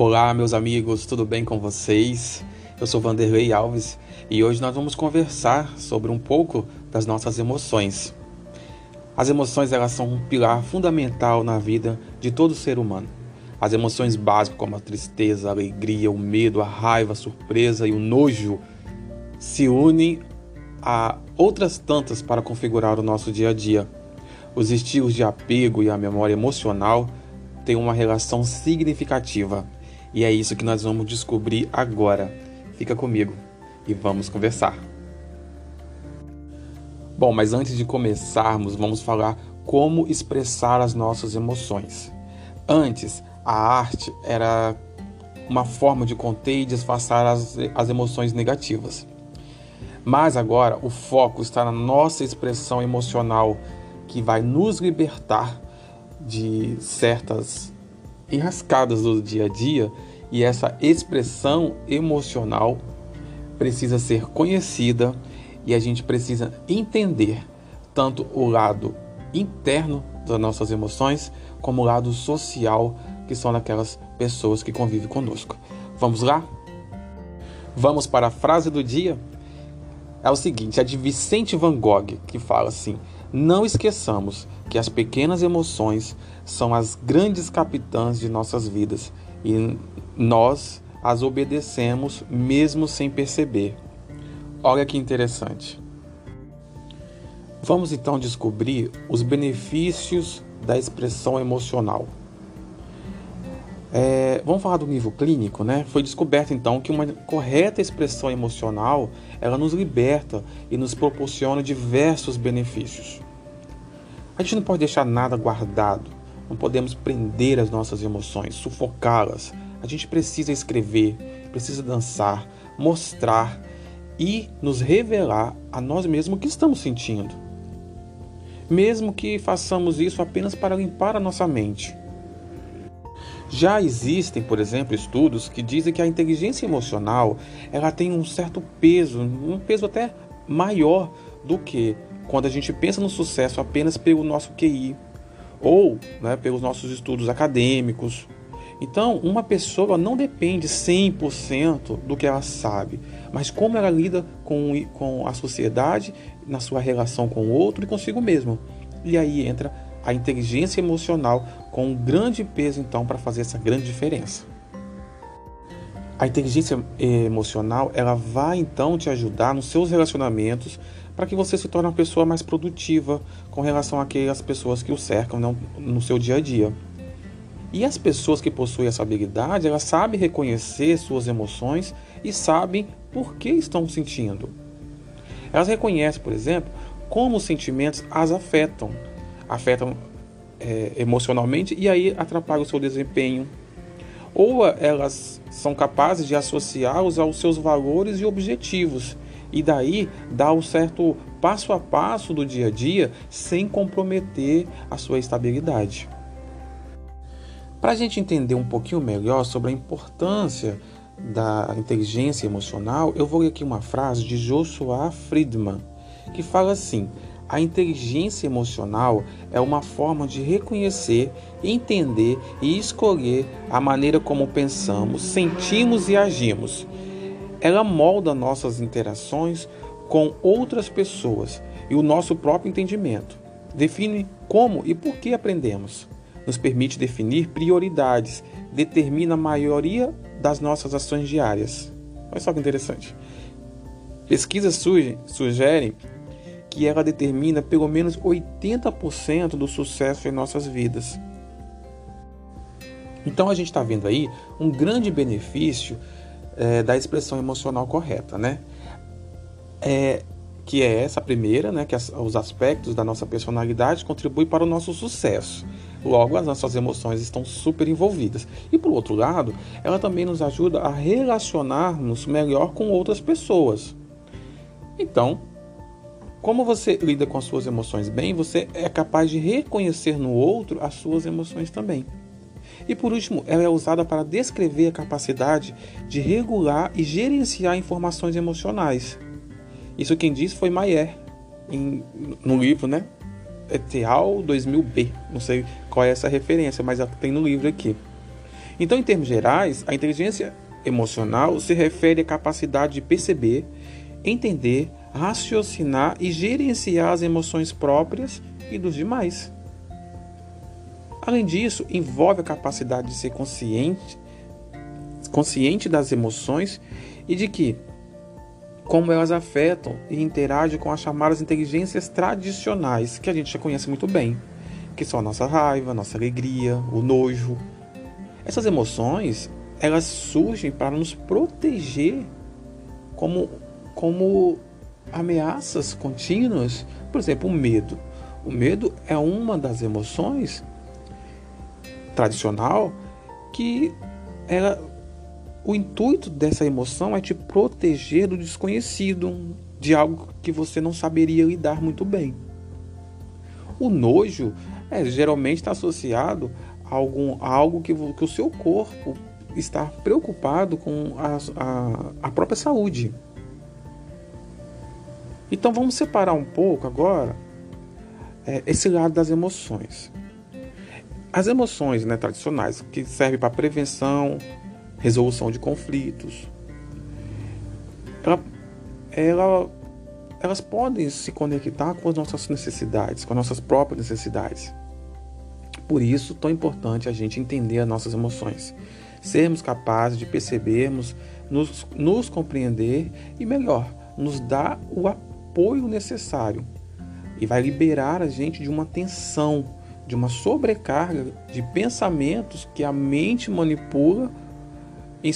Olá, meus amigos, tudo bem com vocês? Eu sou Vanderlei Alves e hoje nós vamos conversar sobre um pouco das nossas emoções. As emoções elas são um pilar fundamental na vida de todo ser humano. As emoções básicas como a tristeza, a alegria, o medo, a raiva, a surpresa e o nojo se unem a outras tantas para configurar o nosso dia a dia. Os estilos de apego e a memória emocional têm uma relação significativa e é isso que nós vamos descobrir agora. Fica comigo e vamos conversar. Bom, mas antes de começarmos, vamos falar como expressar as nossas emoções. Antes, a arte era uma forma de conter e disfarçar as, as emoções negativas. Mas agora o foco está na nossa expressão emocional que vai nos libertar de certas enrascadas do dia a dia e essa expressão emocional precisa ser conhecida e a gente precisa entender tanto o lado interno das nossas emoções como o lado social que são daquelas pessoas que convivem conosco. Vamos lá? Vamos para a frase do dia? É o seguinte, é de Vicente Van Gogh, que fala assim: Não esqueçamos que as pequenas emoções são as grandes capitãs de nossas vidas e nós as obedecemos mesmo sem perceber. Olha que interessante. Vamos então descobrir os benefícios da expressão emocional. É, vamos falar do nível clínico, né? Foi descoberto então que uma correta expressão emocional ela nos liberta e nos proporciona diversos benefícios. A gente não pode deixar nada guardado, não podemos prender as nossas emoções, sufocá-las. A gente precisa escrever, precisa dançar, mostrar e nos revelar a nós mesmos o que estamos sentindo. Mesmo que façamos isso apenas para limpar a nossa mente. Já existem, por exemplo, estudos que dizem que a inteligência emocional ela tem um certo peso, um peso até maior do que quando a gente pensa no sucesso apenas pelo nosso QI ou né, pelos nossos estudos acadêmicos. Então, uma pessoa não depende 100% do que ela sabe, mas como ela lida com, com a sociedade, na sua relação com o outro e consigo mesmo. E aí entra a inteligência emocional com um grande peso então para fazer essa grande diferença. A inteligência emocional, ela vai então te ajudar nos seus relacionamentos para que você se torne uma pessoa mais produtiva com relação àquelas pessoas que o cercam no seu dia a dia. E as pessoas que possuem essa habilidade, elas sabem reconhecer suas emoções e sabem por que estão sentindo. Elas reconhecem, por exemplo, como os sentimentos as afetam afetam é, emocionalmente e aí atrapalham o seu desempenho. Ou elas são capazes de associá-los aos seus valores e objetivos e daí dar um certo passo a passo do dia a dia sem comprometer a sua estabilidade. Para a gente entender um pouquinho melhor sobre a importância da inteligência emocional, eu vou ler aqui uma frase de Joshua Friedman que fala assim: a inteligência emocional é uma forma de reconhecer, entender e escolher a maneira como pensamos, sentimos e agimos. Ela molda nossas interações com outras pessoas e o nosso próprio entendimento. Define como e por que aprendemos. Nos permite definir prioridades, determina a maioria das nossas ações diárias. Olha só que interessante. Pesquisas sugerem que ela determina pelo menos 80% do sucesso em nossas vidas. Então a gente está vendo aí um grande benefício é, da expressão emocional correta, né? É, que é essa primeira, né? Que as, os aspectos da nossa personalidade contribuem para o nosso sucesso. Logo, as nossas emoções estão super envolvidas. E por outro lado, ela também nos ajuda a relacionar-nos melhor com outras pessoas. Então, como você lida com as suas emoções bem, você é capaz de reconhecer no outro as suas emoções também. E por último, ela é usada para descrever a capacidade de regular e gerenciar informações emocionais. Isso quem disse foi Maier, em, no livro, né? Eteal 2000B. Não sei qual é essa referência, mas tem no livro aqui. Então, em termos gerais, a inteligência emocional se refere à capacidade de perceber, entender, raciocinar e gerenciar as emoções próprias e dos demais. Além disso, envolve a capacidade de ser consciente, consciente das emoções e de que como elas afetam e interagem com as chamadas inteligências tradicionais, que a gente já conhece muito bem, que são a nossa raiva, a nossa alegria, o nojo. Essas emoções, elas surgem para nos proteger como, como ameaças contínuas. Por exemplo, o medo. O medo é uma das emoções tradicional que ela o intuito dessa emoção é te proteger do desconhecido, de algo que você não saberia lidar muito bem. O nojo é, geralmente está associado a, algum, a algo que, que, o seu corpo está preocupado com a, a, a própria saúde. Então vamos separar um pouco agora é, esse lado das emoções. As emoções né, tradicionais, que servem para prevenção, resolução de conflitos, ela, ela, elas podem se conectar com as nossas necessidades, com as nossas próprias necessidades. Por isso, tão importante a gente entender as nossas emoções, sermos capazes de percebermos, nos, nos compreender e, melhor, nos dar o apoio necessário e vai liberar a gente de uma tensão, de uma sobrecarga de pensamentos que a mente manipula em,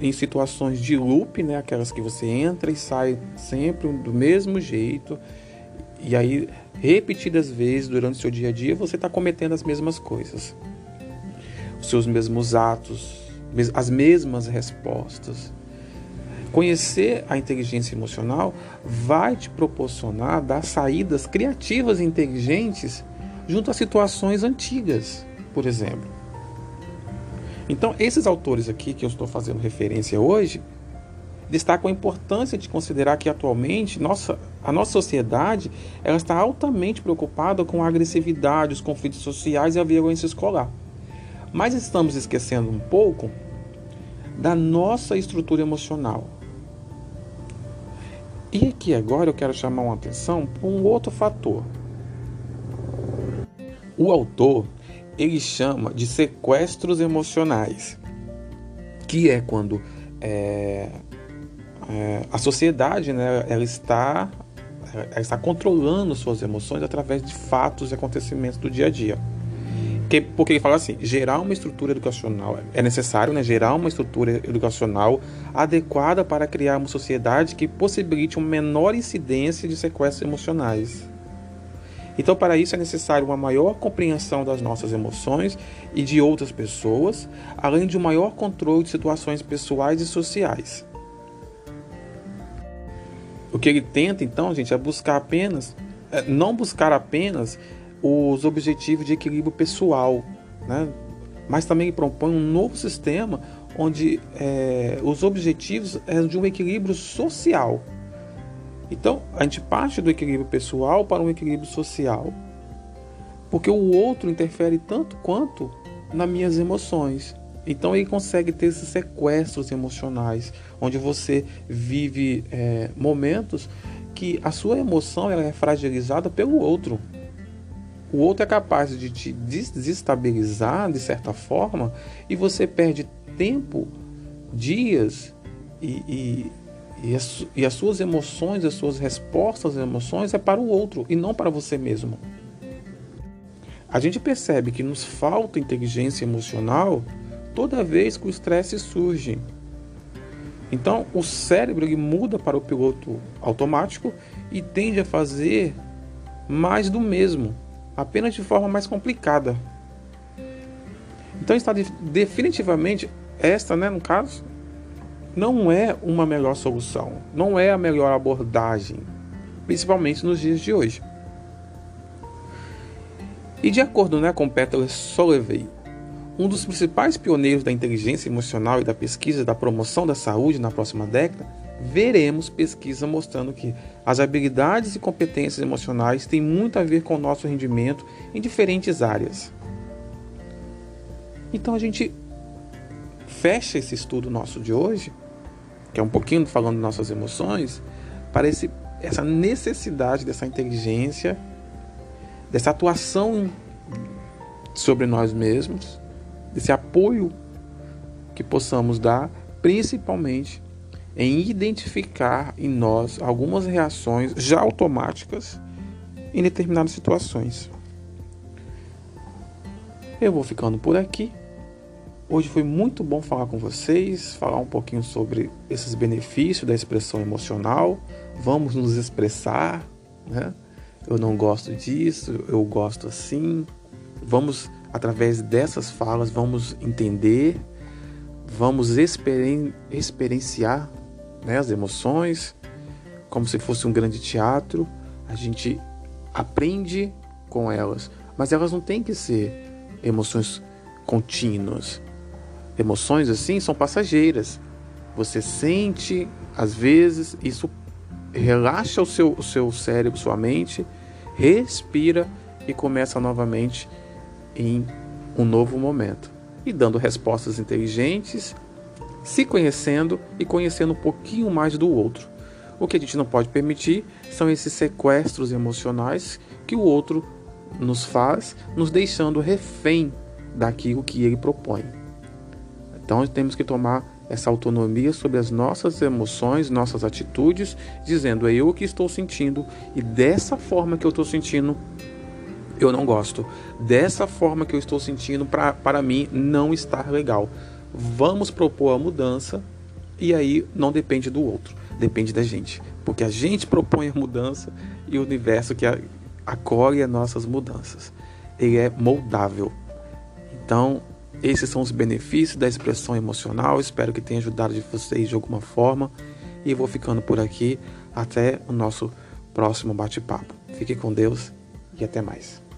em situações de loop, né, aquelas que você entra e sai sempre do mesmo jeito, e aí repetidas vezes durante o seu dia a dia você está cometendo as mesmas coisas, os seus mesmos atos, as mesmas respostas. Conhecer a inteligência emocional vai te proporcionar dar saídas criativas e inteligentes junto a situações antigas, por exemplo. Então, esses autores aqui que eu estou fazendo referência hoje destacam a importância de considerar que atualmente nossa, a nossa sociedade ela está altamente preocupada com a agressividade, os conflitos sociais e a violência escolar. Mas estamos esquecendo um pouco da nossa estrutura emocional. E aqui agora eu quero chamar uma atenção para um outro fator. O autor ele chama de sequestros emocionais, que é quando é, é, a sociedade né, ela está, ela está controlando suas emoções através de fatos e acontecimentos do dia a dia. Que, porque ele fala assim, gerar uma estrutura educacional, é necessário né, gerar uma estrutura educacional adequada para criar uma sociedade que possibilite uma menor incidência de sequestros emocionais. Então, para isso é necessário uma maior compreensão das nossas emoções e de outras pessoas, além de um maior controle de situações pessoais e sociais. O que ele tenta, então, gente, é buscar apenas, é não buscar apenas os objetivos de equilíbrio pessoal, né? mas também propõe um novo sistema onde é, os objetivos é de um equilíbrio social. Então, a gente parte do equilíbrio pessoal para um equilíbrio social. Porque o outro interfere tanto quanto nas minhas emoções. Então, ele consegue ter esses sequestros emocionais, onde você vive é, momentos que a sua emoção ela é fragilizada pelo outro. O outro é capaz de te desestabilizar de certa forma e você perde tempo, dias e, e e as, e as suas emoções, as suas respostas às emoções é para o outro e não para você mesmo. A gente percebe que nos falta inteligência emocional toda vez que o estresse surge. Então, o cérebro ele muda para o piloto automático e tende a fazer mais do mesmo, apenas de forma mais complicada. Então, está definitivamente esta, né, no caso, não é uma melhor solução, não é a melhor abordagem, principalmente nos dias de hoje. E de acordo né, com Peter Solevey, um dos principais pioneiros da inteligência emocional e da pesquisa da promoção da saúde na próxima década, veremos pesquisa mostrando que as habilidades e competências emocionais têm muito a ver com o nosso rendimento em diferentes áreas. Então a gente fecha esse estudo nosso de hoje, que é um pouquinho falando de nossas emoções, para esse, essa necessidade dessa inteligência, dessa atuação sobre nós mesmos, desse apoio que possamos dar, principalmente em identificar em nós algumas reações já automáticas em determinadas situações. Eu vou ficando por aqui. Hoje foi muito bom falar com vocês, falar um pouquinho sobre esses benefícios da expressão emocional. Vamos nos expressar, né? Eu não gosto disso, eu gosto assim. Vamos, através dessas falas, vamos entender, vamos experien experienciar né, as emoções, como se fosse um grande teatro. A gente aprende com elas, mas elas não têm que ser emoções contínuas. Emoções assim são passageiras. Você sente, às vezes, isso relaxa o seu, o seu cérebro, sua mente, respira e começa novamente em um novo momento. E dando respostas inteligentes, se conhecendo e conhecendo um pouquinho mais do outro. O que a gente não pode permitir são esses sequestros emocionais que o outro nos faz, nos deixando refém daquilo que ele propõe. Então temos que tomar essa autonomia sobre as nossas emoções, nossas atitudes, dizendo é eu que estou sentindo e dessa forma que eu estou sentindo eu não gosto. Dessa forma que eu estou sentindo pra, para mim não está legal. Vamos propor a mudança e aí não depende do outro, depende da gente. Porque a gente propõe a mudança e o universo que acolhe as nossas mudanças. Ele é moldável. Então, esses são os benefícios da expressão emocional. Espero que tenha ajudado de vocês de alguma forma. E vou ficando por aqui até o nosso próximo bate-papo. Fique com Deus e até mais.